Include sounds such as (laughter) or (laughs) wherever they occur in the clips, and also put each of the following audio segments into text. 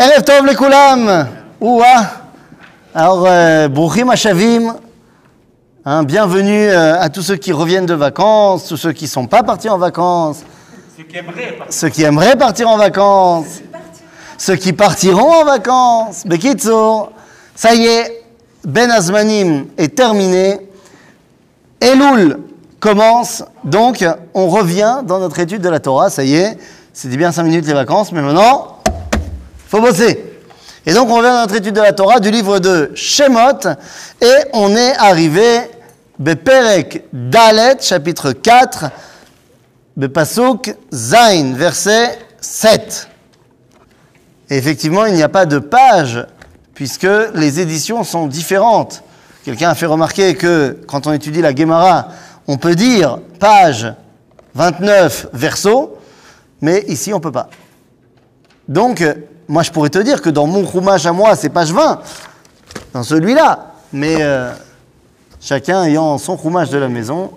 Erev Tov Lekulam Ouah Alors, euh, Bruchim Hashavim, hein, bienvenue euh, à tous ceux qui reviennent de vacances, tous ceux qui ne sont pas partis en vacances, Ceux qui aimeraient partir. ceux qui aimeraient partir en vacances, ceux qui partiront. En vacances. Bekitsour, ça y est, Ben Azmanim est terminé. Elul commence, donc on revient dans notre étude de la Torah, ça y est, c'était bien 5 minutes les vacances, mais maintenant, faut bosser. Et donc on revient dans notre étude de la Torah du livre de Shemot, et on est arrivé, Beperek Dalet, chapitre 4, Bepasuk Zain, verset 7. Et effectivement, il n'y a pas de page, puisque les éditions sont différentes. Quelqu'un a fait remarquer que quand on étudie la Gemara, on peut dire page 29 verso, mais ici on peut pas. Donc, moi je pourrais te dire que dans mon roumage à moi, c'est page 20, dans celui-là, mais euh, chacun ayant son roumage de la maison.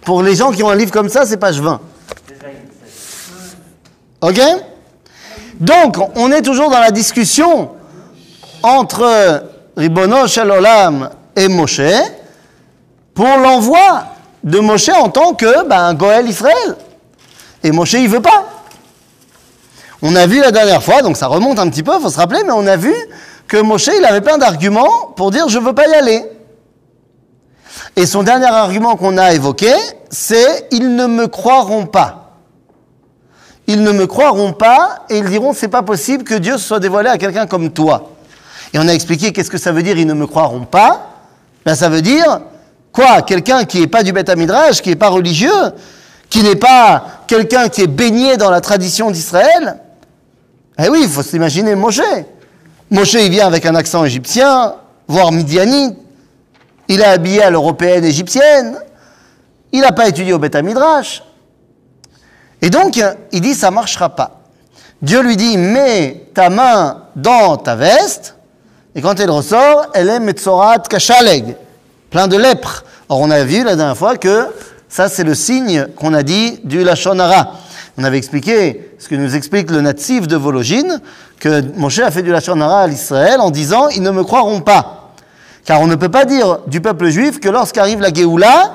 Pour les gens qui ont un livre comme ça, c'est page 20. Ok? Donc, on est toujours dans la discussion entre Ribono Olam et Moshe pour l'envoi de Moshe en tant que ben, Goël Israël. Et Moshe, il veut pas. On a vu la dernière fois, donc ça remonte un petit peu, il faut se rappeler, mais on a vu que Moshe, il avait plein d'arguments pour dire je veux pas y aller. Et son dernier argument qu'on a évoqué, c'est ils ne me croiront pas. Ils ne me croiront pas et ils diront c'est pas possible que Dieu se soit dévoilé à quelqu'un comme toi. Et on a expliqué qu'est-ce que ça veut dire ils ne me croiront pas. Ben, ça veut dire quoi Quelqu'un qui n'est pas du Beth Midrash, qui n'est pas religieux, qui n'est pas quelqu'un qui est baigné dans la tradition d'Israël? Eh oui, il faut s'imaginer Moshe. Moshe, il vient avec un accent égyptien, voire midianite. Il est habillé à l'européenne égyptienne. Il n'a pas étudié au Beth Midrash. Et donc, il dit, ça ne marchera pas. Dieu lui dit, mets ta main dans ta veste, et quand elle ressort, elle est Metzorat Kashaleg, plein de lèpre. Or, on a vu la dernière fois que ça, c'est le signe qu'on a dit du Lachon Hara. On avait expliqué ce que nous explique le natif de Vologine, que Moshe a fait du Lachon Hara à l'Israël en disant, ils ne me croiront pas. Car on ne peut pas dire du peuple juif que lorsqu'arrive la Géoula,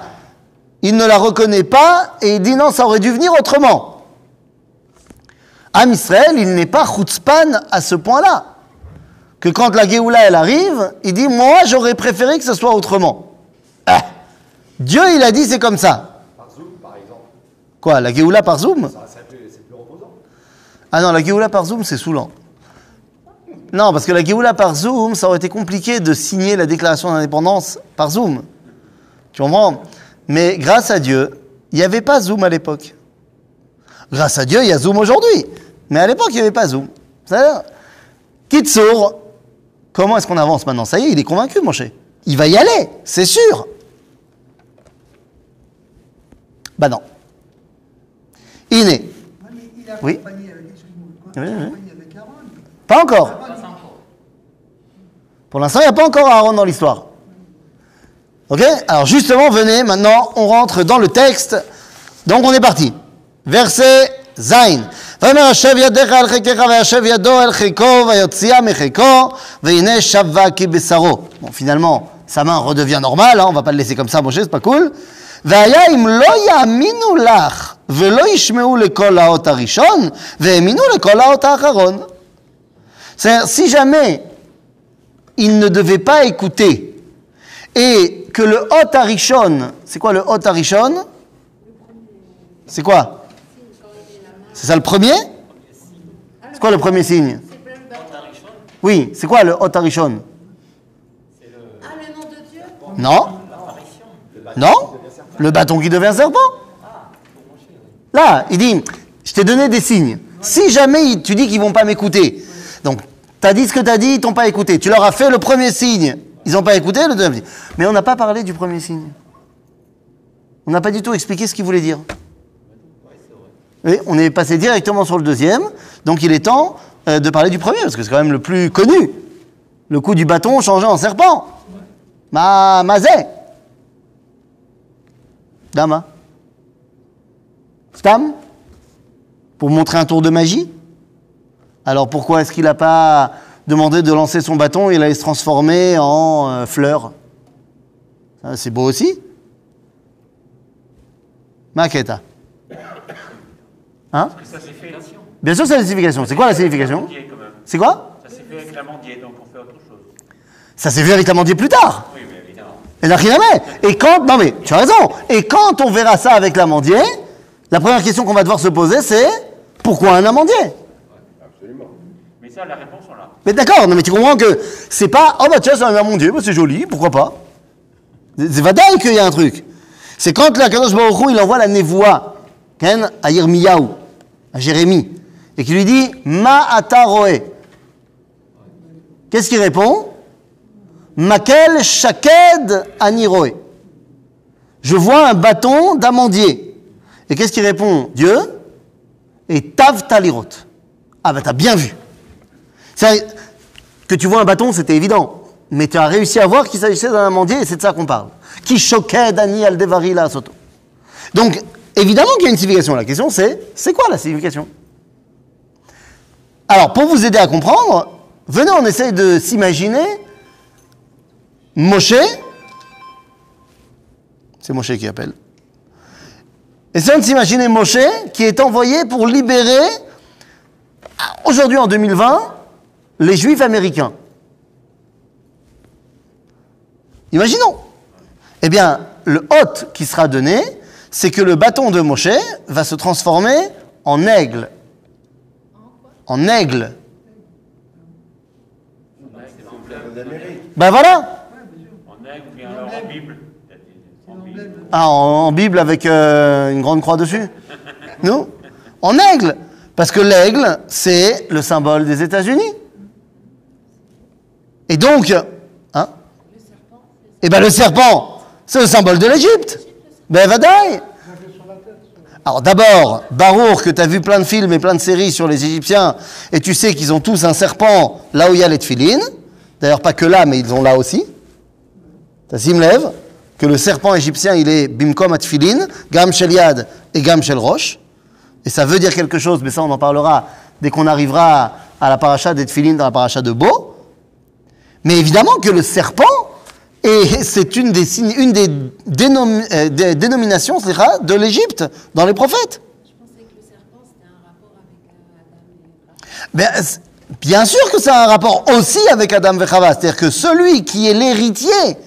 il ne la reconnaît pas et il dit non, ça aurait dû venir autrement. Am Israël, il n'est pas chutzpan à ce point-là. Que quand la Géoula, elle arrive, il dit moi, j'aurais préféré que ce soit autrement. Ah. Dieu, il a dit c'est comme ça. Par Zoom, par exemple, Quoi, la Géoula par Zoom ça, c'est plus, c'est plus reposant. Ah non, la Géoula par Zoom, c'est saoulant. Non, parce que la Géoula par Zoom, ça aurait été compliqué de signer la déclaration d'indépendance par Zoom. Tu comprends? Mais grâce à Dieu, il n'y avait pas Zoom à l'époque. Grâce à Dieu, il y a Zoom aujourd'hui. Mais à l'époque, il n'y avait pas Zoom. C'est-à-dire, Kitsour, comment est-ce qu'on avance maintenant? Ça y est, il est convaincu, mon cher. Il va y aller, c'est sûr. Bah non. Il a Oui. Oui. Pas encore. Pour l'instant, il n'y a pas encore Aaron dans l'histoire. Ok? Alors justement, venez, maintenant, on rentre dans le texte. Donc on est parti. Verset Zain. ויאמר השב ידיך על חיקך וישב ידו אל חיקו ויוציאה מחיקו והנה שבה כי בשרו. Bon, finalement, sa main redevient normale, hein, on va pas le laisser comme ça, Moshe, c'est pas cool. והיה אם לא יאמינו לך ולא ישמעו לקול האות הראשון והאמינו לקול האות האחרון. C'est-à-dire, si jamais il ne devait pas écouter et que le Hot Arishon, c'est quoi le Hot Arishon C'est quoi C'est ça le premier C'est quoi le premier signe Oui, c'est quoi le Hot Arishon Ah, le nom de Dieu Non Non Le bâton qui devient serpent Là, il dit, je t'ai donné des signes. Si jamais tu dis qu'ils vont pas m'écouter, donc tu as dit ce que tu as dit, ils t'ont pas écouté. Tu leur as fait le premier signe, ils n'ont pas écouté, le deuxième signe. Mais on n'a pas parlé du premier signe. On n'a pas du tout expliqué ce qu'il voulait dire. On est passé directement sur le deuxième, donc il est temps euh, de parler du premier, parce que c'est quand même le plus connu. Le coup du bâton changé en serpent. Ma mazé. Dama. Stam Pour montrer un tour de magie Alors pourquoi est-ce qu'il n'a pas demandé de lancer son bâton et il allait se transformer en euh, fleur? C'est beau aussi. Maqueta. Hein Ça fait, Bien sûr, c'est la signification. C'est quoi la signification. C'est quoi Ça s'est fait avec la mandier, donc on fait autre chose. Ça s'est vu avec la mendier plus tard. Oui, mais évidemment. À mettre. Et quand, non mais, tu as raison. Et quand on verra ça avec l'amandier, la première question qu'on va devoir se poser, c'est pourquoi un amandier? Absolument. Mais ça, la réponse, on l'a. Mais d'accord, non mais tu comprends que c'est pas, oh bah tiens, c'est un amandier, bah c'est joli, pourquoi pas? C'est c'est vadaï qu'il y a un truc. C'est quand la Kadosh Baruch Hu, il envoie la névoie, Ken, à Yirmiyahu, à Jérémie, et qui lui dit, ma ata roe. Qu'est-ce qu'il répond? Makel shaked ani roe. Je vois un bâton d'amandier. Et qu'est-ce qu'il répond Dieu? Et tav talirot. Ah bah t'as bien vu. Que tu vois un bâton, c'était évident. Mais tu as réussi à voir qu'il s'agissait d'un amandier et c'est de ça qu'on parle. Qui choquait Dani Aldevari Soto. Donc, évidemment qu'il y a une signification. La question c'est, c'est quoi la signification Alors, pour vous aider à comprendre, venez, on essaye de s'imaginer Moshe. C'est Moshe qui appelle. Essayons de s'imaginer Moshe qui est envoyé pour libérer, aujourd'hui en 2020, les juifs américains. Imaginons. Eh bien, le hôte qui sera donné, c'est que le bâton de Moshe va se transformer en aigle. En aigle. Ben voilà. Ah, en, en Bible avec euh, une grande croix dessus Nous? En aigle Parce que l'aigle, c'est le symbole des États-Unis. Et donc, hein? Eh bien, le serpent, c'est le symbole de l'Égypte. Ben, vadaï alors d'abord, Barour, que tu as vu plein de films et plein de séries sur les Égyptiens, et tu sais qu'ils ont tous un serpent là où il y a les. D'ailleurs, pas que là, mais ils ont là aussi. T'as Simlev, que le serpent égyptien, il est bimkom atfilin, gam shel yad et gam shel roche. Et ça veut dire quelque chose, mais ça on en parlera dès qu'on arrivera à la paracha des dans la paracha de Beau. Mais évidemment que le serpent, et c'est une des, une des, euh, dénominations de l'Égypte dans les prophètes. Euh. Ben, bien sûr que ça a un rapport aussi avec Adam Vechava. C'est-à-dire que celui qui est l'héritier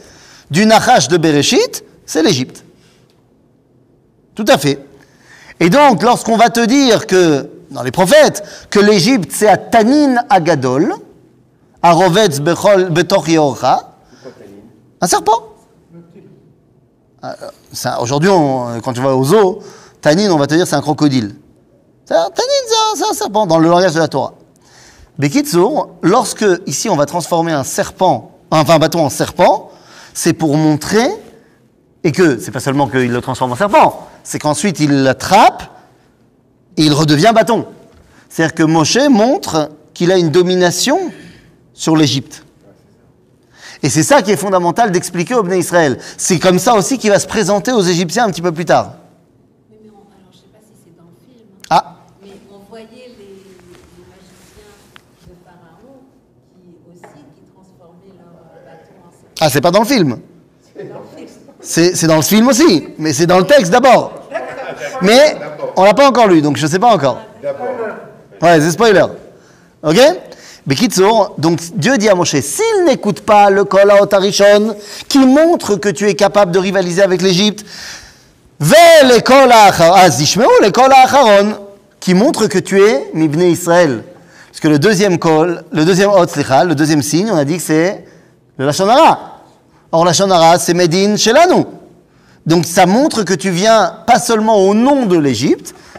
du Nachash de Bereshit, c'est l'Égypte. Tout à fait. Et donc, lorsqu'on va te dire que, dans les prophètes, que l'Égypte c'est à Tanin Agadol, à Rovetz Betoch Yeorcha, un serpent? Euh, ça, Aujourd'hui, quand tu vas au zoo, Tanin, on va te dire c'est un crocodile. C'est un- Tanin, c'est un- c'est un serpent dans le langage de la Torah. Bekitsour, lorsque ici on va transformer un serpent, enfin un bâton en serpent, c'est pour montrer, et que c'est pas seulement qu'il le transforme en serpent, c'est qu'ensuite il l'attrape et il redevient bâton. C'est-à-dire que Moshe montre qu'il a une domination sur l'Égypte. Et c'est ça qui est fondamental d'expliquer au Bnei Israël. C'est comme ça aussi qu'il va se présenter aux Égyptiens un petit peu plus tard. Oui, mais on- alors je sais pas si c'est dans le film, Ah, mais on voyait les, les magiciens de Pharaon qui aussi qui transformaient leur bâton en serpent. c'est pas dans le film. C'est c'est dans le film aussi, mais c'est dans le texte d'abord. Mais on l'a pas encore lu, donc je sais pas encore. Ouais, c'est spoiler. Ok? Bekitsour, donc Dieu dit à Moshe, s'il n'écoute pas le Kol Haotarishon, qui montre que tu es capable de rivaliser avec l'Égypte, le Kol ah, le Kol qui montre que tu es Mibne Israël. Parce que le deuxième Kol, le deuxième Hot, slicha, le deuxième signe, on a dit que c'est le Lashon Hara. Or, Lashon Hara, c'est Medin Shelanu. Donc ça montre que tu viens pas seulement au nom de l'Égypte,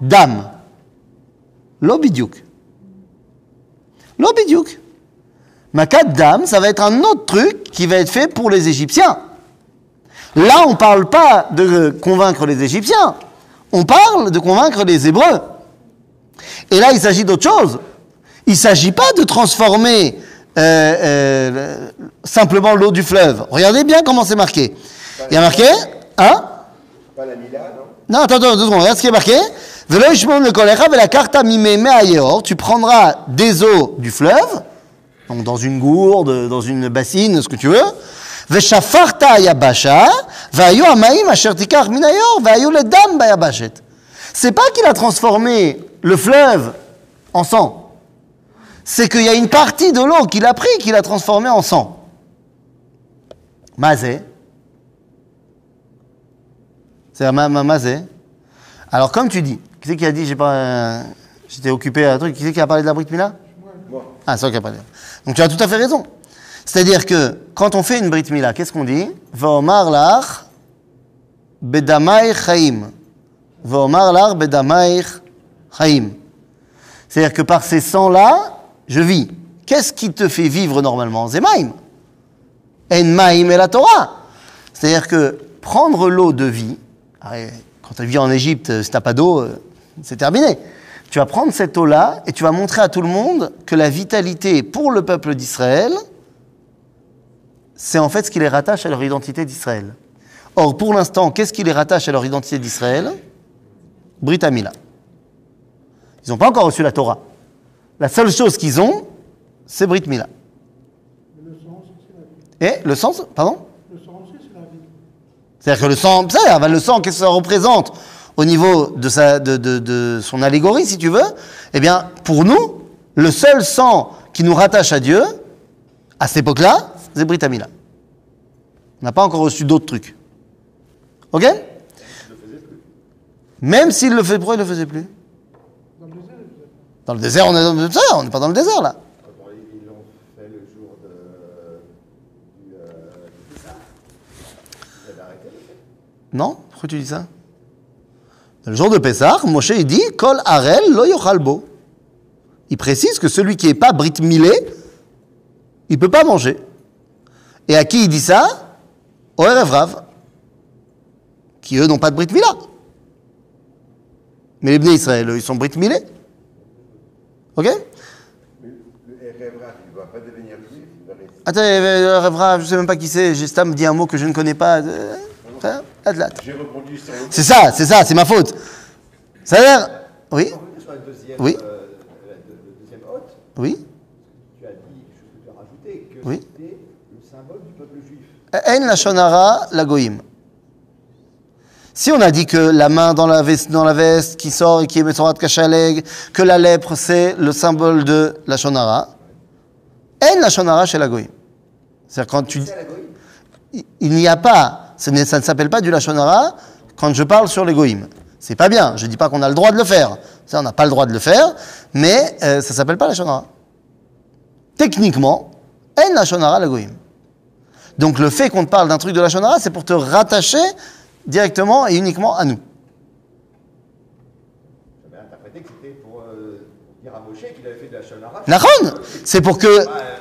dam. Lo bidiouk. Lo bidiouk. Makat dam, ça va être un autre truc qui va être fait pour les Égyptiens. Là, on ne parle pas de convaincre les Égyptiens, on parle de convaincre les Hébreux. Et là, il s'agit d'autre chose. Il ne s'agit pas de transformer euh, euh, simplement l'eau du fleuve. Regardez bien comment c'est marqué. Il y a marqué, hein? Pas la Mila, non? Non, attends, attends, deux secondes, regarde ce qui est marqué. Tu prendras des eaux du fleuve, donc dans une gourde, dans une bassine, ce que tu veux. C'est pas qu'il a transformé le fleuve en sang. C'est qu'il y a une partie de l'eau qu'il a pris qu'il a transformé en sang. Mazé. C'est ma, ma, mazé. Alors, comme tu dis, qui c'est qui a dit, j'ai pas, euh, j'étais occupé à un truc, qui c'est qui a parlé de la Brit Mila Moi. Ah, c'est toi qui a parlé. Donc, tu as tout à fait raison. C'est-à-dire que, quand on fait une Brit Mila, qu'est-ce qu'on dit? Va'omar lach bedamai chaim. Va'omar lach bedamai chaim. C'est-à-dire que par ces sangs-là, je vis. Qu'est-ce qui te fait vivre normalement? Zemaim. En maim et la Torah. C'est-à-dire que prendre l'eau de vie, ah, quand tu vis en Égypte, si tu n'as pas d'eau, euh, c'est terminé. Tu vas prendre cette eau-là et tu vas montrer à tout le monde que la vitalité pour le peuple d'Israël, c'est en fait ce qui les rattache à leur identité d'Israël. Or, pour l'instant, qu'est-ce qui les rattache à leur identité d'Israël? Brit Amila. Ils n'ont pas encore reçu la Torah. La seule chose qu'ils ont, c'est Brit Mila. Le sang, c'est la vie. Et le sens, pardon? Le sang aussi, c'est la vie. C'est-à-dire que le sang, ça, le sang, qu'est-ce que ça représente? Au niveau de, sa, de, de- son allégorie, si tu veux Eh bien, pour nous, le seul sang qui nous rattache à Dieu, à cette époque-là, c'est Brit Amila. On n'a pas encore reçu d'autres trucs. Ok? Même s'il le fait, pourquoi il ne le faisait plus? Dans le désert, faisait on est dans le désert, on n'est pas dans le désert là. Non? Pourquoi tu dis ça? Le jour de Pessah, Moshe il dit Kol arel lo yochalbo. Il précise que celui qui n'est pas brit milé, il ne peut pas manger. Et à qui il dit ça? Au Erev Rav, qui eux n'ont pas de brit mila. Mais les Bnei Israël, eux, ils sont brit milés. Ok? Le. Attends, euh, Erev Rav, je ne sais même pas qui c'est. Gestam me dit un mot que je ne connais pas. C'est ça, c'est ça, c'est ma faute. Ça a l'air. Oui Oui. euh, hôte, Oui tu as dit, je peux te rajouter, que Oui. c'était le symbole du peuple juif. En la shonara la goïm. Si on a dit que la main dans la veste, dans la veste qui sort et qui est Metzorat Kachaleg, que la lèpre c'est le symbole de la shonara, en la shonara chez la goïm. C'est-à-dire quand tu il- n'y a pas, ça ne s'appelle pas du lachonara quand je parle sur les goïm. C'est pas bien, je dis pas qu'on a le droit de le faire. Ça, on n'a pas le droit de le faire, mais euh, ça s'appelle pas lachonara. Techniquement, en lachonara la goïm. Donc le fait qu'on te parle d'un truc de lachonara, c'est pour te rattacher directement et uniquement à nous. J'avais interprété que c'était pour dire à Moshe qu'il avait fait de la shonara. Nachon C'est pour que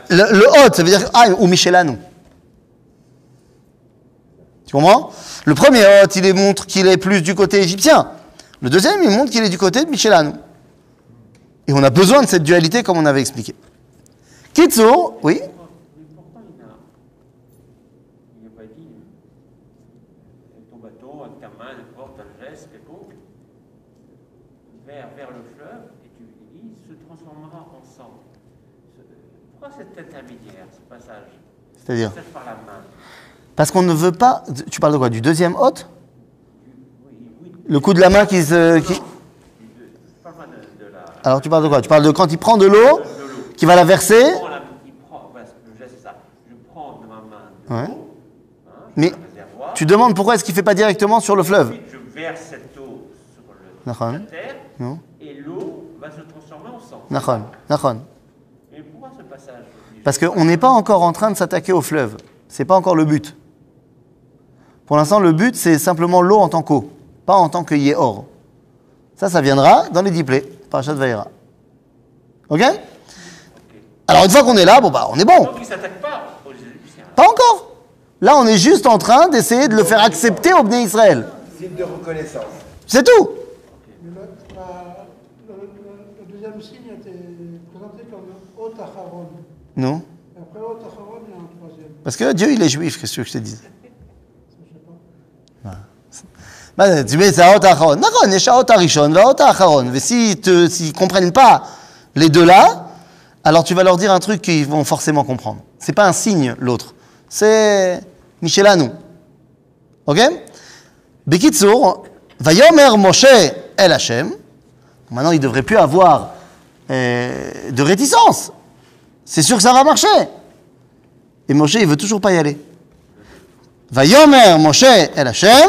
le, le hôte, ça veut dire ah, ou Michelanu. Tu comprends? Le premier hôte, il montre qu'il est plus du côté égyptien. Le deuxième, il montre qu'il est du côté de Michelanu. Et on a besoin de cette dualité comme on avait expliqué. Kitso, oui? Mais pourtant, il n'a pas dit ton bateau, ta main, n'importe, un geste, quelconque, vers, vers le fleuve, et tu dis, se transformera en sang. Pourquoi cet intermédiaire, ce passage C'est-à-dire Passage par la main Parce qu'on ne veut pas. Tu parles de quoi Du deuxième hôte? Le coup de la main qui se. qui-. Alors tu parles de quoi? Tu parles de quand il prend de l'eau, qui va la verser, Ouais. hein, Mais tu demandes pourquoi est-ce qu'il ne fait pas directement sur le fleuve? je verse cette eau sur la terre et l'eau va se transformer en sang. Pourquoi ce passage? Parce qu'on n'est pas encore en train de s'attaquer au fleuve. C'est pas encore le but. Pour l'instant, le but, c'est simplement l'eau en tant qu'eau, pas en tant que or. Ça, ça viendra dans les diplés, Parashat Vaïra. Ok? Alors, une fois qu'on est là, bon, bah, on est bon. Donc, ils s'attaquent pas aux Égyptiens. Pas encore. Là, on est juste en train d'essayer de le faire accepter au Bnei Israël. Signe de reconnaissance. C'est tout. Mais le, la- le- le- le deuxième signe était présenté comme Ot Acharon. Non Et après il y a un troisième. Parce que Dieu, il est juif, qu'est-ce que je te dise Ça, je sais pas. bah, Tu mets ça, Hot Acharon. D'accord, il y a Hot Arishon, va Hot Acharon. Mais s'ils ne s'ils comprennent pas les deux là, alors tu vas leur dire un truc qu'ils vont forcément comprendre. C'est pas un signe, l'autre. C'est Michelanu. Ok Bekitsur, Vayomer Moshe El Hashem. Maintenant, il ne devrait plus avoir euh, de réticence. C'est sûr que ça va marcher. Et Moshe, il veut toujours pas y aller. ויאמר משה אל השם,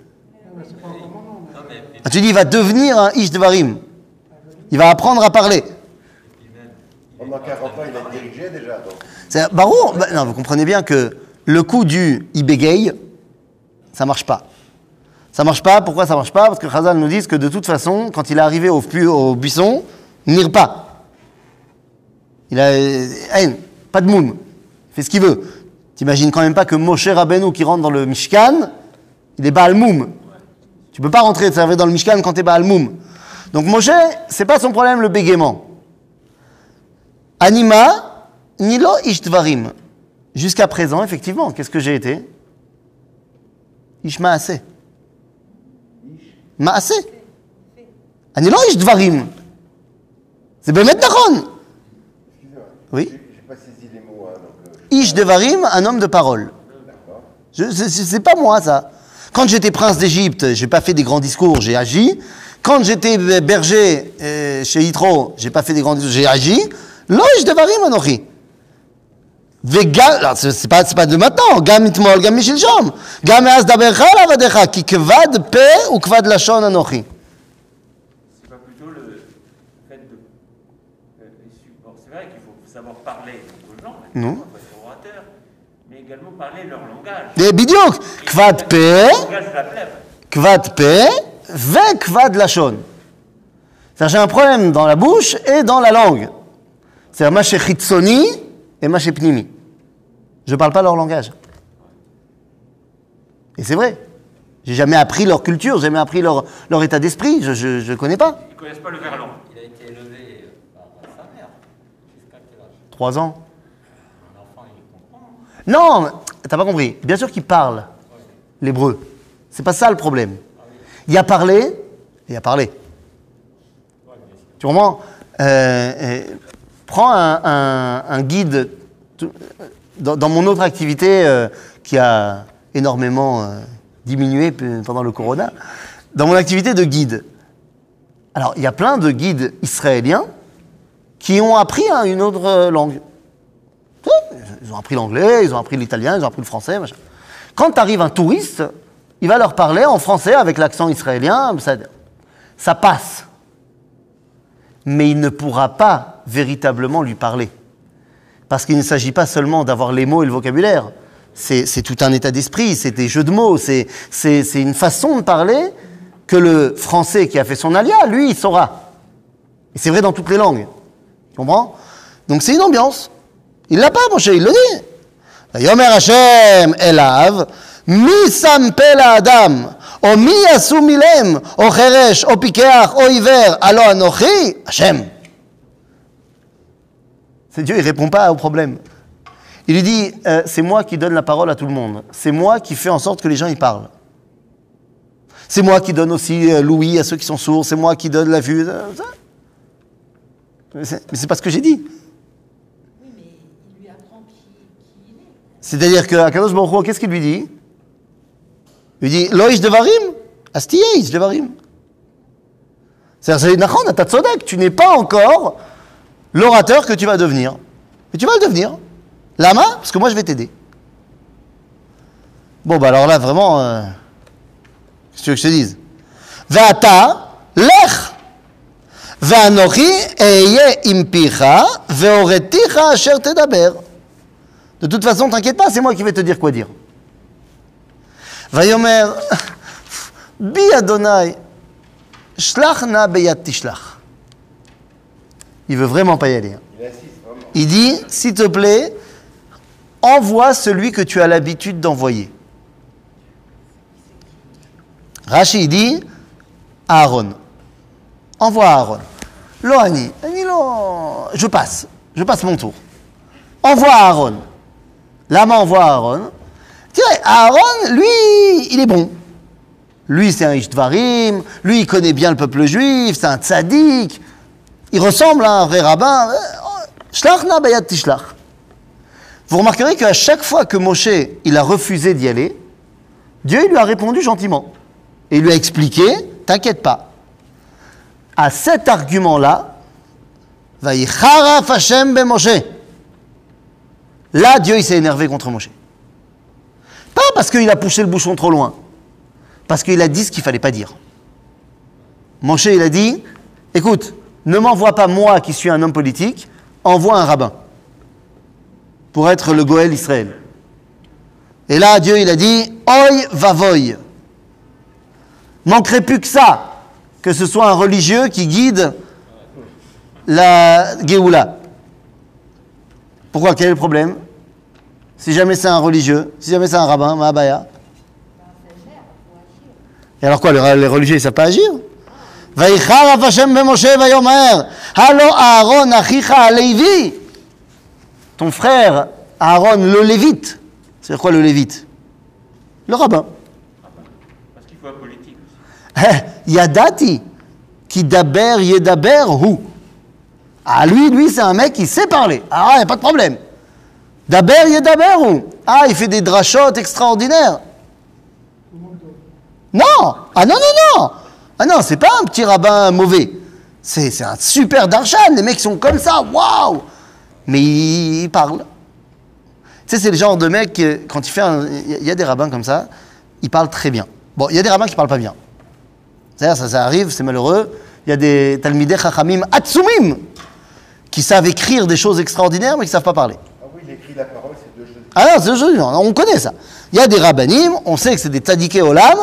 Ah, tu dis, il va devenir un ish devarim. Il va apprendre à parler. Pendant 40 ans, il a dirigé déjà. Donc. Bah, non, vous comprenez bien que le coup du il bégaye, ça marche pas. Ça marche pas, pourquoi ça marche pas? Parce que Khazal nous dit que de toute façon, quand il est arrivé au, pu- au buisson, il n'ire pas. Il a. hein, pas de moum. Il fait ce qu'il veut. T'imagines quand même pas que Moshe Rabbeinu qui rentre dans le Mishkan, il est Baal Moum. Tu peux pas rentrer et servir dans le Mishkan quand t'es Baal Moum. Donc Moshe, c'est pas son problème le bégaiement. Anima, Nilo Ishtvarim. Jusqu'à présent, effectivement, qu'est-ce que j'ai été? Ishmaase. Maase. Oui. J'ai j'ai pas saisi les mots. Hein, donc, euh, Ish Devarim, un homme de parole. C'est pas moi ça. Quand j'étais prince d'Égypte, j'ai pas fait des grands discours, j'ai agi. Quand j'étais berger euh, chez Yitro, j'ai pas fait des grands discours, j'ai agi. Lo Ish Devarim Anochi. וגם, לא, זה זה pas- c'est pas de maintenant, גם אתמול, גם משלשום. גם מאז דברך על עבדיך, כי כבד פה וכבד לשון אנוכי. C'est pas plutôt le fait de. euh, su- bon, c'est vrai qu'il faut savoir parler aux gens, Non. mais également parler leur langage. Et bidiouk, kvad pe, kvad pe, ve kvad. C'est-à-dire j'ai un problème dans la bouche et dans la langue. C'est-à-dire ma chitsoni et ma pnimi. Je ne parle pas leur langage. Et c'est vrai. J'ai jamais appris leur culture, j'ai jamais appris leur, leur état d'esprit, je ne je, je connais pas. Ils ne connaissent pas le verlan. Il a été élevé euh, par sa mère. Trois ans. Non, t'as pas compris. Bien sûr qu'ils parlent l'hébreu. C'est pas ça le problème. Il y a parlé il a parlé. Tu comprends? Euh, euh, Prends un, guide. tout- Dans, mon autre activité euh, qui a énormément euh, diminué pendant le corona, dans mon activité de guide. Alors, il y a plein de guides israéliens qui ont appris une autre euh, langue. Ils ont appris l'anglais, ils ont appris l'italien, ils ont appris le français. machin. Quand arrive un touriste, il va leur parler en français avec l'accent israélien, ça, passe. Mais il ne pourra pas véritablement lui parler. Parce qu'il ne s'agit pas seulement d'avoir les mots et le vocabulaire. C'est tout un état d'esprit, c'est des jeux de mots, c'est une façon de parler que le français qui a fait son alia, lui, il saura. Et c'est vrai dans toutes les langues. Tu comprends? Donc c'est une ambiance. Il l'a pas approché, il le dit. Yomer Hashem Elav, mi Adam, o mi milem, o cheresh, hiver, anochi, C'est Dieu, il répond pas au problème. Il lui dit, euh, c'est moi qui donne la parole à tout le monde. C'est moi qui fais en sorte que les gens y parlent. C'est moi qui donne aussi euh, l'ouïe à ceux qui sont sourds. C'est moi qui donne la vue. Mais c'est pas ce que j'ai dit. C'est-à-dire que Akadosh qu'est-ce qu'il lui dit? Il lui dit Loïs Devarim Astiye Ish Devarim. C'est-à-dire, c'est tu n'es pas encore l'orateur que tu vas devenir. Mais tu vas le devenir. Lama, parce que moi je vais t'aider. Bon, bah alors là, vraiment, euh, qu'est-ce que tu veux que je te dise? Ve'ata, lech. Ve'anochi eye impicha, ve'oreticha asher tedaber. De toute façon, t'inquiète pas, c'est moi qui vais te dire quoi dire. Vayomer, (laughs) bi Adonai, shlach na beyat tishlach. Il veut vraiment pas y aller. hein. Il dit, s'il te plaît, envoie celui que tu as l'habitude d'envoyer. Rachid dit, Aaron. Envoie Aaron. Loani. Ani lo. Je passe. Je passe mon tour. Envoie Aaron. Lama envoie Aaron. Tiens, Aaron, lui, il est bon. Lui, c'est un Ishtvarim. Lui, il connaît bien le peuple juif. C'est un tzaddik. Il ressemble à un vrai rabbin. Euh, bayat tishlach. Vous remarquerez qu'à chaque fois que Moshe il a refusé d'y aller, Dieu lui a répondu gentiment. Et il lui a expliqué, t'inquiète pas. À cet argument-là, Vaïcharaf Hashem ben Moshe. Là, Dieu il s'est énervé contre Moshe. Pas parce qu'il a poussé le bouchon trop loin, parce qu'il a dit ce qu'il fallait pas dire. Moshe il a dit, écoute, ne m'envoie pas moi qui suis un homme politique, envoie un rabbin pour être le Goël Israël. Et là, Dieu, il a dit, Oi vavoy. Manquerait plus que ça, que ce soit un religieux qui guide la Géoula. Pourquoi? Quel est le problème? Si jamais c'est un religieux, si jamais c'est un rabbin, Mahabaya. Et alors quoi, les, les religieux, ils ne savent pas agir ויחרף השם במשה ויאמר, הלא אהרון אחיך הלוי. Ton frère Aaron le lévite. C'est quoi le lévite Le rabbin. Parce qu'il faut un politique aussi. Eh, Yadati, qui daber yedaber hu. Ah, lui, lui, c'est un mec qui sait parler. Ah, il n'y a pas de problème. Daber yedaber hu. Ah, il fait des drachotes extraordinaires. Non Ah non, non, non Ah non, c'est pas un petit rabbin mauvais. C'est un super darshan. Les mecs sont comme ça, waouh Mais il, il parle. Tu sais, c'est le genre de mec, quand il fait un- Il y a des rabbins comme ça, ils parlent très bien. Bon, il y a des rabbins qui parlent pas bien. C'est-à-dire, ça, ça arrive, c'est malheureux. Il y a des talmidei chachamim atsumim qui savent écrire des choses extraordinaires, mais qui savent pas parler. Oui, j'écris la parole, c'est deux choses. Ah non, c'est joli, on connaît ça. Il y a des rabbanim, on sait que c'est des tzadikés olam,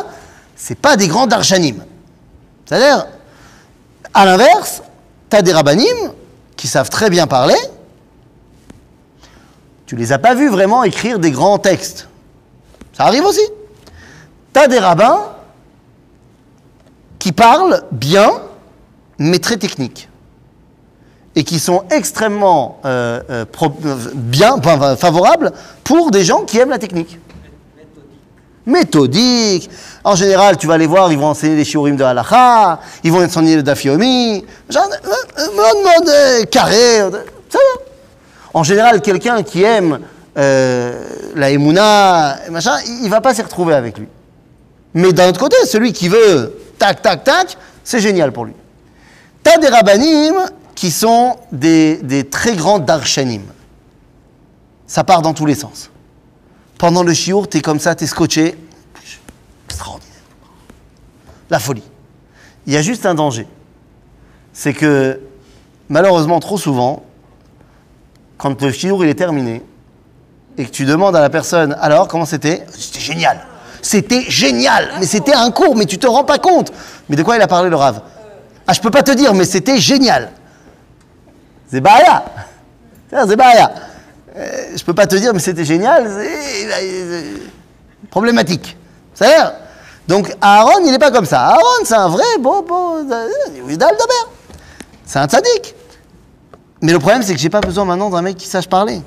c'est pas des grands darshanim. C'est-à-dire, à l'inverse, tu as des rabbanim qui savent très bien parler, tu les as pas vus vraiment écrire des grands textes. Ça arrive aussi. Tu des rabbins qui parlent bien, mais très techniques. Et qui sont extrêmement euh, euh, euh, bien, enfin, favorables pour des gens qui aiment la technique. Méthodique. En général, tu vas les voir, ils vont enseigner les shiurim de halakha, ils vont enseigner le dafyomi, genre, mode, carré, ça. En général, quelqu'un qui aime la et machin, il va pas s'y retrouver avec lui. Mais d'un autre côté, celui qui veut tac, tac, tac, c'est génial pour lui. Tu as des rabbanim qui sont des, très grands darshanim. Ça part dans tous les sens. Pendant le chiour, tu es comme ça, tu es scotché. Extraordinaire. La folie. Il y a juste un danger. C'est que, malheureusement, trop souvent, quand le chiour il est terminé, et que tu demandes à la personne, alors, comment c'était? C'était génial. C'était génial. Mais c'était un cours, mais tu te rends pas compte. Mais de quoi il a parlé, le rave Ah, je peux pas te dire, mais c'était génial. C'est Baya. C'est Baya. Euh, je peux pas te dire, mais c'était génial. C'est c'est problématique. C'est-à-dire Donc, Aaron, il n'est pas comme ça. Aaron, c'est un vrai, bon, bon, Vidal Daber. C'est un tzaddik. Mais le problème, c'est que j'ai pas besoin maintenant d'un mec qui sache parler.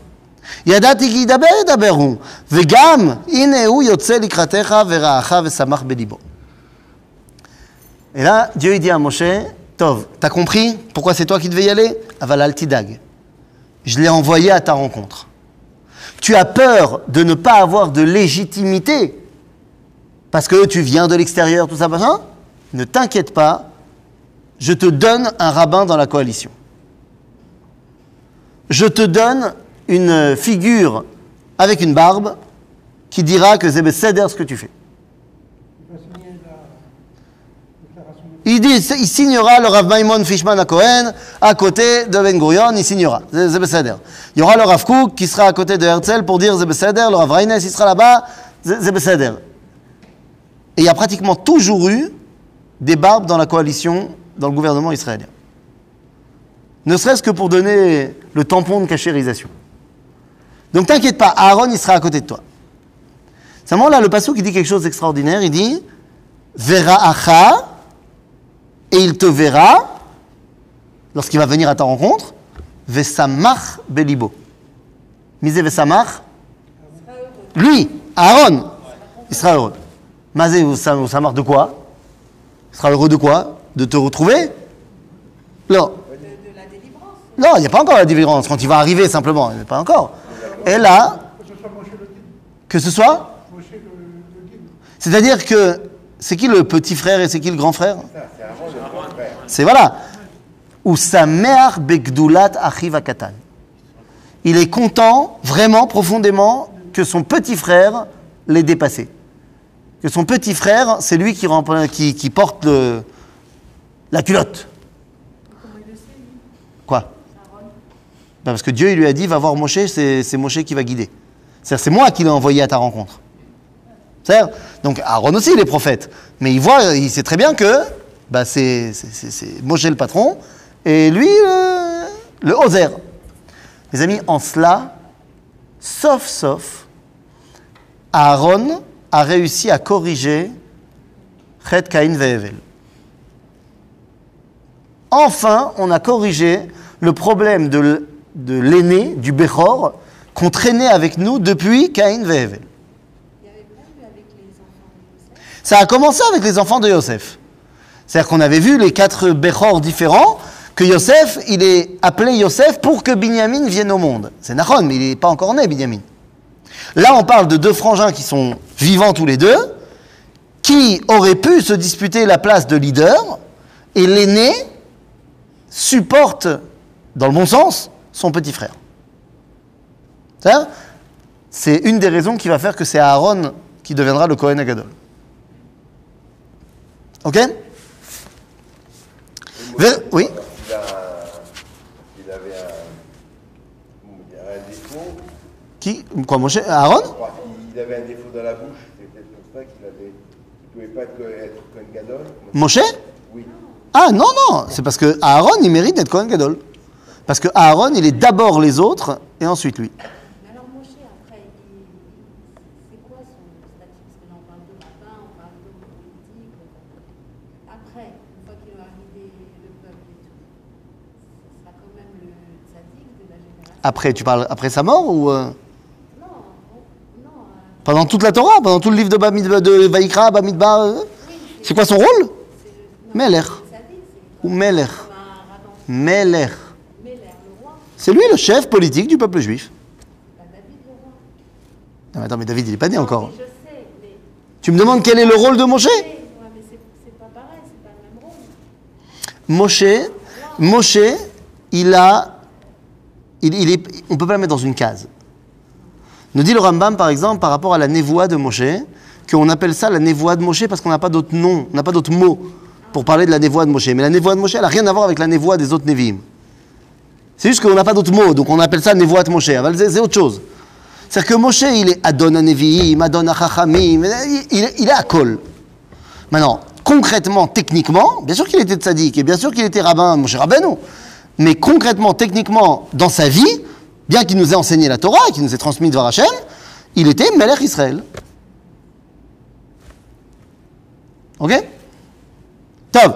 ידעתי כי ידבר ידברו, וגם הנה הוא יוצא לקראתך ורעך ושמח בליבו. Et là, Dieu il dit à Moshe, T'as compris pourquoi c'est toi qui devais y aller? Aval al tidag. Je l'ai envoyé à ta rencontre. Tu as peur de ne pas avoir de légitimité? Parce que tu viens de l'extérieur, tout ça, Ne t'inquiète pas, je te donne un rabbin dans la coalition. Je te donne une figure avec une barbe qui dira que c'est ce que tu fais. Il va signer la déclaration. Il signera le Rav Maimon Fishman à Cohen, à côté de Ben Gurion, il signera. Besséder. Il y aura le Rav Kook qui sera à côté de Herzl pour dire c'est Besséder, le Rav Reines, il sera là-bas, Besséder. Et il y a pratiquement toujours eu des barbes dans la coalition, dans le gouvernement israélien. Ne serait-ce que pour donner le tampon de cachérisation. Donc t'inquiète pas, Aaron, il sera à côté de toi. Seulement là, le passage qui dit quelque chose d'extraordinaire, il dit Vera acha, et il te verra, lorsqu'il va venir à ta rencontre, Vesamach belibo. Misé Vesamach, lui, Aaron, il sera heureux. Mazé Vesamach de quoi? Il sera heureux de quoi? De te retrouver? Non. Non, il n'y a pas encore la délivrance, quand il va arriver simplement, il n'y a pas encore. Et là, Que ce soit? C'est-à-dire que c'est qui le petit frère et c'est qui le grand frère? C'est voilà. Ou sa mère begdulat achiv katan. Il est content, vraiment, profondément, que son petit frère l'ait dépassé. Que son petit frère, c'est lui qui, porte la culotte. Quoi? Ben, Parce que Dieu, il lui a dit, va voir Moshe, c'est Moshe qui va guider. C'est moi qui l'ai envoyé à ta rencontre. C'est-à-dire, donc Aaron aussi, il est prophète. Mais il voit, il sait très bien que bah, c'est c'est- c'est- c'est Moshe le patron, et lui, euh, le Ozer. Les amis, en cela, sauf, sauf, Aaron a réussi à corriger Chet Cain Ve'evel. Enfin, on a corrigé le problème de l'aîné, du Bechor, qu'on traînait avec nous depuis Caïn Ve'evel. Il n'y avait pas eu avec les enfants de Yosef Ça a commencé avec les enfants de Yosef. C'est-à-dire qu'on avait vu les quatre Bechor différents, que Yosef, il est appelé Yosef pour que Binyamin vienne au monde. C'est Nachon, mais il n'est pas encore né, Binyamin. Là, on parle de deux frangins qui sont vivants tous les deux, qui auraient pu se disputer la place de leader, et l'aîné supporte, dans le bon sens, son petit frère. C'est une des raisons qui va faire que c'est Aaron qui deviendra le Kohen Agadol. Ok? Ver- Oui? Il, a, il avait un, un défaut. Qui? Quoi, Moshe Aaron? Je crois qu'il avait un défaut dans la bouche. C'est peut-être pour ça qu'il avait. Il ne pouvait pas être, être Cohen Gadol. Moshe Oui. Ah non, non C'est parce que Aaron, il mérite d'être Kohen Gadol. Parce que Aaron, il est d'abord les autres et ensuite lui. Mais alors Moshe, après, il- c'est quoi son statut Parce que là, on parle de rabbin, on parle d'homme politique. Après, une fois qu'il est arrivé le peuple et tout, ce sera quand même le tzaddik de la génération. Après, tu parles après sa mort ou euh, Non, on- non. euh, pendant toute la Torah, pendant tout le livre de, Bamid- de Vaïkra, Bamidbar euh, oui, C'est quoi son rôle? c'est Ou. Meler, le roi, C'est lui le chef politique du peuple juif. pas David, le roi. Non, mais attends, mais David, il n'est pas né Non, encore. mais je sais, mais. Tu me demandes quel est le rôle de Moshe? Ouais. Moshe, Moshe, il a. On ne peut pas le mettre dans une case. Nous dit le Rambam, par exemple, par rapport à la névoie de Moshe, qu'on appelle ça la névoie de Moshe parce qu'on n'a pas d'autre nom, on n'a pas d'autre mot pour parler de la névoie de Moshe. Mais la névoie de Moshe, elle n'a rien à voir avec la névoie des autres Névim. C'est juste qu'on n'a pas d'autre mot, donc on appelle ça névoie de Moshe. C'est autre chose. C'est-à-dire que Moshe, il est Adon à Nevi'im, Adon Chachamim, il, il- est à Kol. Maintenant, concrètement, techniquement, bien sûr qu'il était tzaddik, et bien sûr qu'il était rabbin, mon cher Rabbeinu Mais concrètement, techniquement, dans sa vie, bien qu'il nous ait enseigné la Torah, qu'il nous ait transmis Dvar Hashem, il était Melech Israël. Ok טוב,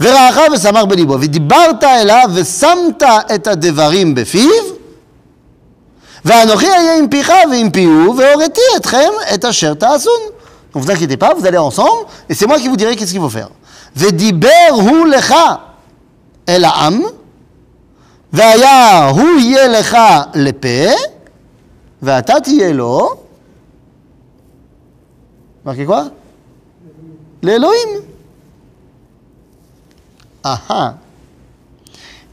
ורעך ושמח בליבו, ודיברת אליו ושמת את הדברים בפיו, ואנוכי אהיה עם פיך ועם פיהו, והוריתי אתכם את אשר תעשון. Donc vous inquiétez pas, vous allez ensemble, et c'est moi qui vous dirai qu'est-ce qu'il faut faire. ודיבר הוא לך אל העם, והיה הוא יהיה לך לפה, ואתה תהיה לו, marqué quoi לאלוהים. Ah ah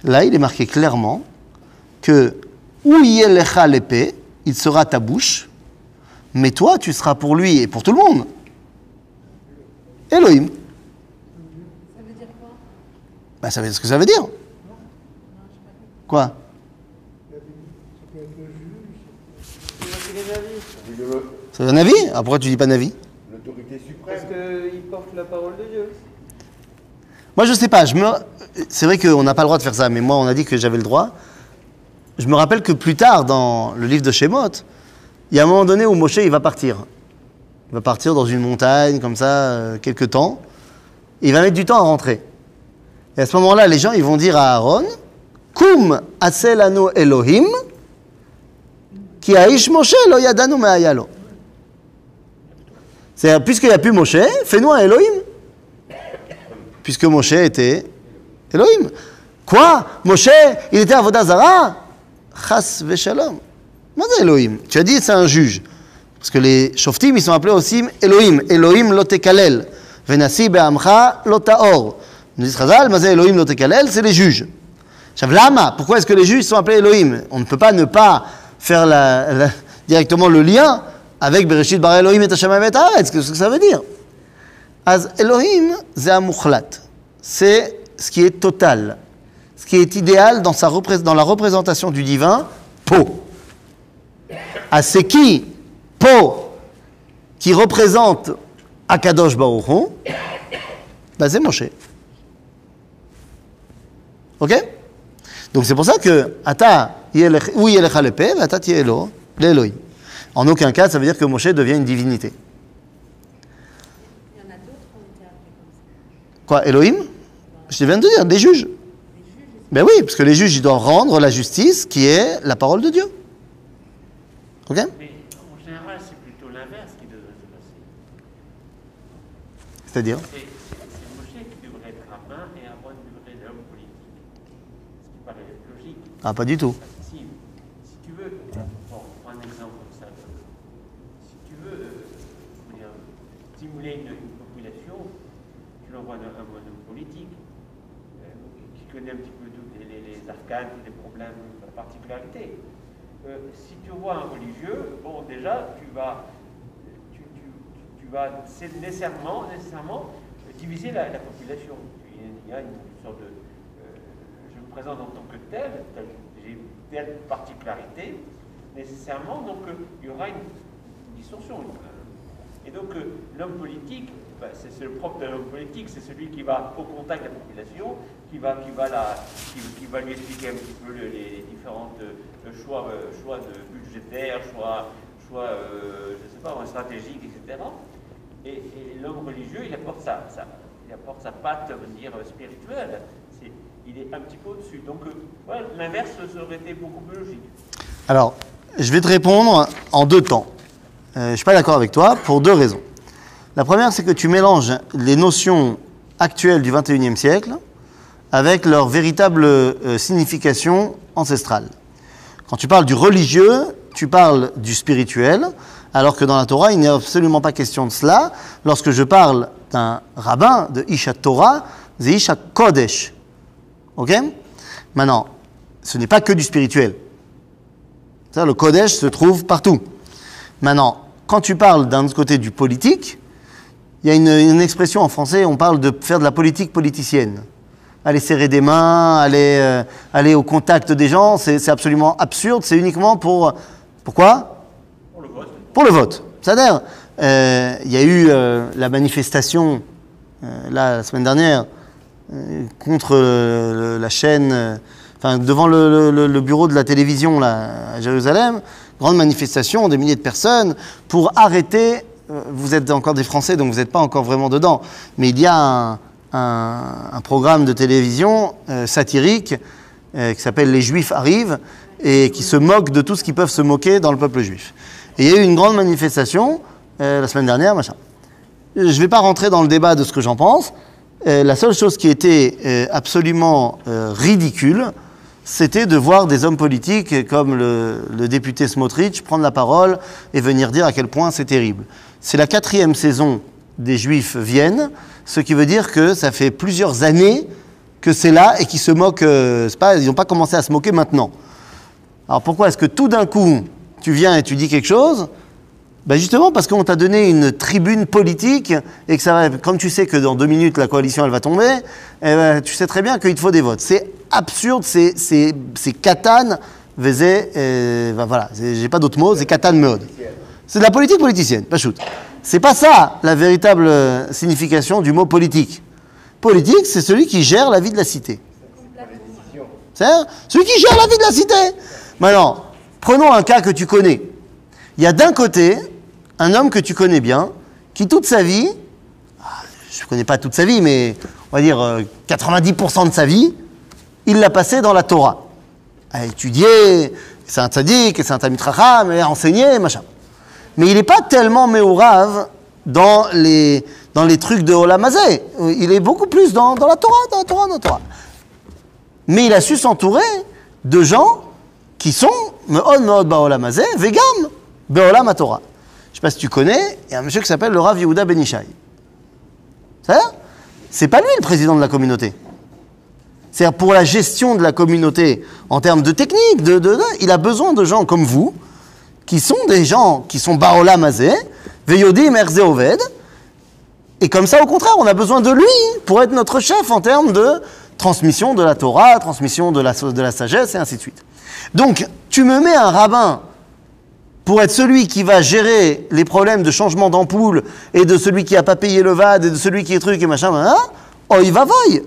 Là, il est marqué clairement que où yelecha l'épée, il sera ta bouche, mais toi, tu seras pour lui et pour tout le monde. Elohim. Ça veut dire quoi Bah, ça veut dire ce que ça veut dire. Quoi C'est un avis ah, Pourquoi tu dis pas Navi L'autorité suprême. Parce qu'il porte la parole de Dieu. Moi, je sais pas. Je me... C'est vrai qu'on n'a pas le droit de faire ça, mais moi, on a dit que j'avais le droit. Je me rappelle que plus tard, dans le livre de Shemot, il y a un moment donné où Moshe, il va partir. Il va partir dans une montagne, comme ça, euh, quelques temps. Et il va mettre du temps à rentrer. Et à ce moment-là, les gens, ils vont dire à Aaron, C'est-à-dire, puisqu'il n'y a plus Moshe, fais-nous un Elohim puisque Moshe était Elohim. Quoi? Moshe, il était à Vodazara Chas veshalom. Elohim Tu as dit c'est un juge. Parce que les shoftim, ils sont appelés aussi Elohim. Elohim lotekalel. Venasi be'amcha lotaor. Nous dit Chazal, mais Elohim lotekalel, c'est les juges. Lama, pourquoi est-ce que les juifs sont appelés Elohim? On ne peut pas ne pas faire directement le lien avec Bereshit bar Elohim et Hashem et Haaretz. Qu'est-ce que ça veut dire? Az Elohim, c'est ce qui est total, ce qui est idéal dans, la représentation du divin, Po. Ah, Aseki, Po, qui représente Akadosh Baruch Hu, ben c'est Moshe. Ok? Donc c'est pour ça que Ata, ou Yelecha le Pe, Ata Tielo, l'Elohim. En aucun cas, ça veut dire que Moshe devient une divinité. Il y en a d'autres qui ont été appelés comme ça. Quoi, Elohim? Je viens de dire, des juges. Ben oui, parce que les juges, ils doivent rendre la justice qui est la parole de Dieu. Ok? Mais en général, c'est plutôt l'inverse qui devrait se passer. C'est-à-dire C'est c'est- c'est Moshe qui devrait être rabbin et Aaron devrait être homme politique. Ce qui paraît logique. Ah, pas du tout. Si, tu veux, bon, un exemple comme. Si tu veux euh, stimuler une, population, tu l'envoies à un homme politique qui connaît un petit peu les, les, arcanes, les problèmes, la particularité. Si tu vois un religieux, bon, déjà, tu vas, tu, nécessairement, nécessairement euh, diviser la, la population. Il y a une sorte de. Euh, présente en tant que tel, tel- j'ai telle particularité, nécessairement, donc euh, il y aura une, distorsion. une- et donc euh, l'homme politique, bah, c'est le propre de l'homme politique, c'est celui qui va au contact de la population, qui va, lui expliquer un petit peu le- les, les différents choix, euh, choix budgétaires, choix, choix euh, sais pas, stratégiques, etc. Et, l'homme religieux, il apporte sa, sa- il apporte sa patte, on va spirituelle. Il est un petit peu au-dessus. Donc, euh, l'inverse aurait été beaucoup plus logique. Alors, je vais te répondre en deux temps. Euh, je ne suis pas d'accord avec toi pour deux raisons. La première, c'est que tu mélanges les notions actuelles du 21e siècle avec leur véritable euh, signification ancestrale. Quand tu parles du religieux, tu parles du spirituel, alors que dans la Torah, il n'est absolument pas question de cela. Lorsque je parle d'un rabbin, de Isha Torah, c'est Isha Kodesh. Ok Maintenant, ce n'est pas que du spirituel. Ça, le Kodesh se trouve partout. Maintenant, quand tu parles d'un autre côté du politique, il y a une, une expression en français, on parle de faire de la politique politicienne. Aller serrer des mains, aller, euh, aller au contact des gens, c'est absolument absurde, c'est uniquement pour... Pourquoi? Pour le vote, Pour le vote. C'est-à-dire, euh, il y a eu euh, la manifestation, là, la semaine dernière, contre le- le- la chaîne, euh, enfin, devant le, bureau de la télévision là, à Jérusalem, grande manifestation, des milliers de personnes, pour arrêter, euh, vous êtes encore des Français, donc vous n'êtes pas encore vraiment dedans, mais il y a un, programme de télévision euh, satirique euh, qui s'appelle Les Juifs arrivent, et qui se moque de tout ce qu'ils peuvent se moquer dans le peuple juif. Et il y a eu une grande manifestation euh, la semaine dernière, machin. Je ne vais pas rentrer dans le débat de ce que j'en pense. Euh, la seule chose qui était euh, absolument euh, ridicule, c'était de voir des hommes politiques comme le, député Smotrich prendre la parole et venir dire à quel point c'est terrible. C'est la quatrième saison des Juifs viennent, ce qui veut dire que ça fait plusieurs années que c'est là et qui se moquent. pas, ils n'ont pas commencé à se moquer maintenant. Alors pourquoi est-ce que tout d'un coup, tu viens et tu dis quelque chose ben Justement parce qu'on t'a donné une tribune politique et que ça va, comme tu sais que dans deux minutes la coalition elle va tomber, eh ben, tu sais très bien qu'il te faut des votes. C'est absurde, c'est, c'est, c'est katane, euh, ben voilà, j'ai pas d'autres mots, c'est katane meod. C'est de la politique politicienne, pas shoot. C'est pas ça la véritable euh, signification du mot politique. Politique, c'est celui qui gère la vie de la cité. C'est celui qui gère la vie de la cité. Maintenant, prenons un cas que tu connais. Il y a d'un côté un homme que tu connais bien, qui toute sa vie, ah, je ne connais pas toute sa vie, mais on va dire euh, 90% de sa vie, il l'a passé dans la Torah. À étudier, c'est un tzaddik, c'est un et à enseigner, machin. Mais il n'est pas tellement méourave dans les, dans les trucs de Olamazé. Il est beaucoup plus dans, dans la Torah, dans la Torah, dans la Torah. Mais il a su s'entourer de gens qui sont Me'od Me'od Ba'olam Hazeh, Vegam Be'olam HaTorah. Je ne sais pas si tu connais, il y a un monsieur qui s'appelle le Rav Yehuda Ben Ishai. C'est pas lui le président de la communauté. C'est-à-dire pour la gestion de la communauté en termes de technique, de, de- il a besoin de gens comme vous, qui sont des gens qui sont Baolam Hazeh, Veyodim Erze Oved, et comme ça, au contraire, on a besoin de lui pour être notre chef en termes de transmission de la Torah, transmission de la, de la sagesse, et ainsi de suite. Donc, tu me mets un rabbin pour être celui qui va gérer les problèmes de changement d'ampoule, et de celui qui n'a pas payé le VAD, et de celui qui est truc, et machin, hein, oh, il va voy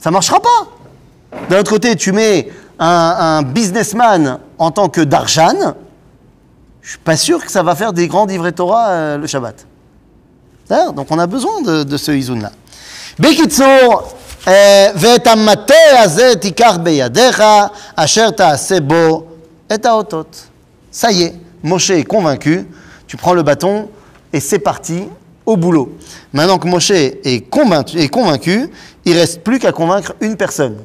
Ça marchera pas D'un autre côté, tu mets un, un businessman en tant que Darshan, je suis pas sûr que ça va faire des grands livrets Torah euh, le Shabbat. בסדר? Donc on a besoin de, de ce איזון-là. בקיצור, אה, ואת המטה הזה תיקח בידיך, אשר תעשה בו את האותות. ça y est, Moshe est convaincu, tu prends le bâton et c'est parti au boulot. Maintenant que Moshe est convaincu, est convaincu il reste plus qu'à convaincre une personne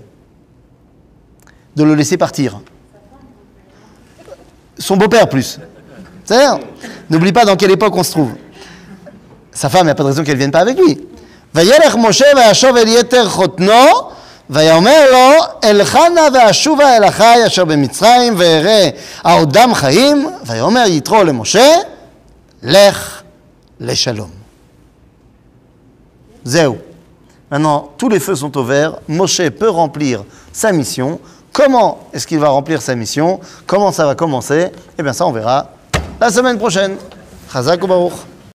de le laisser partir. Son beau-père plus. C'est-à-dire, n'oublie pas dans quelle époque on se trouve. Sa femme, il n'y a pas de raison qu'elle ne vienne pas avec lui. וילך משה וישוב אל יתר חותנו, ויאמר לו, אלך נא ואשובה אל אחי אשר במצרים, ואראה העודם חיים, ויאמר יתרו למשה, לך לשלום. זהו. Maintenant, tous les feux sont au vert. Moshe peut remplir sa mission. Comment est-ce qu'il va remplir sa mission Comment ça va commencer Eh bien, ça, on verra la semaine prochaine. Chazak ou Baruch.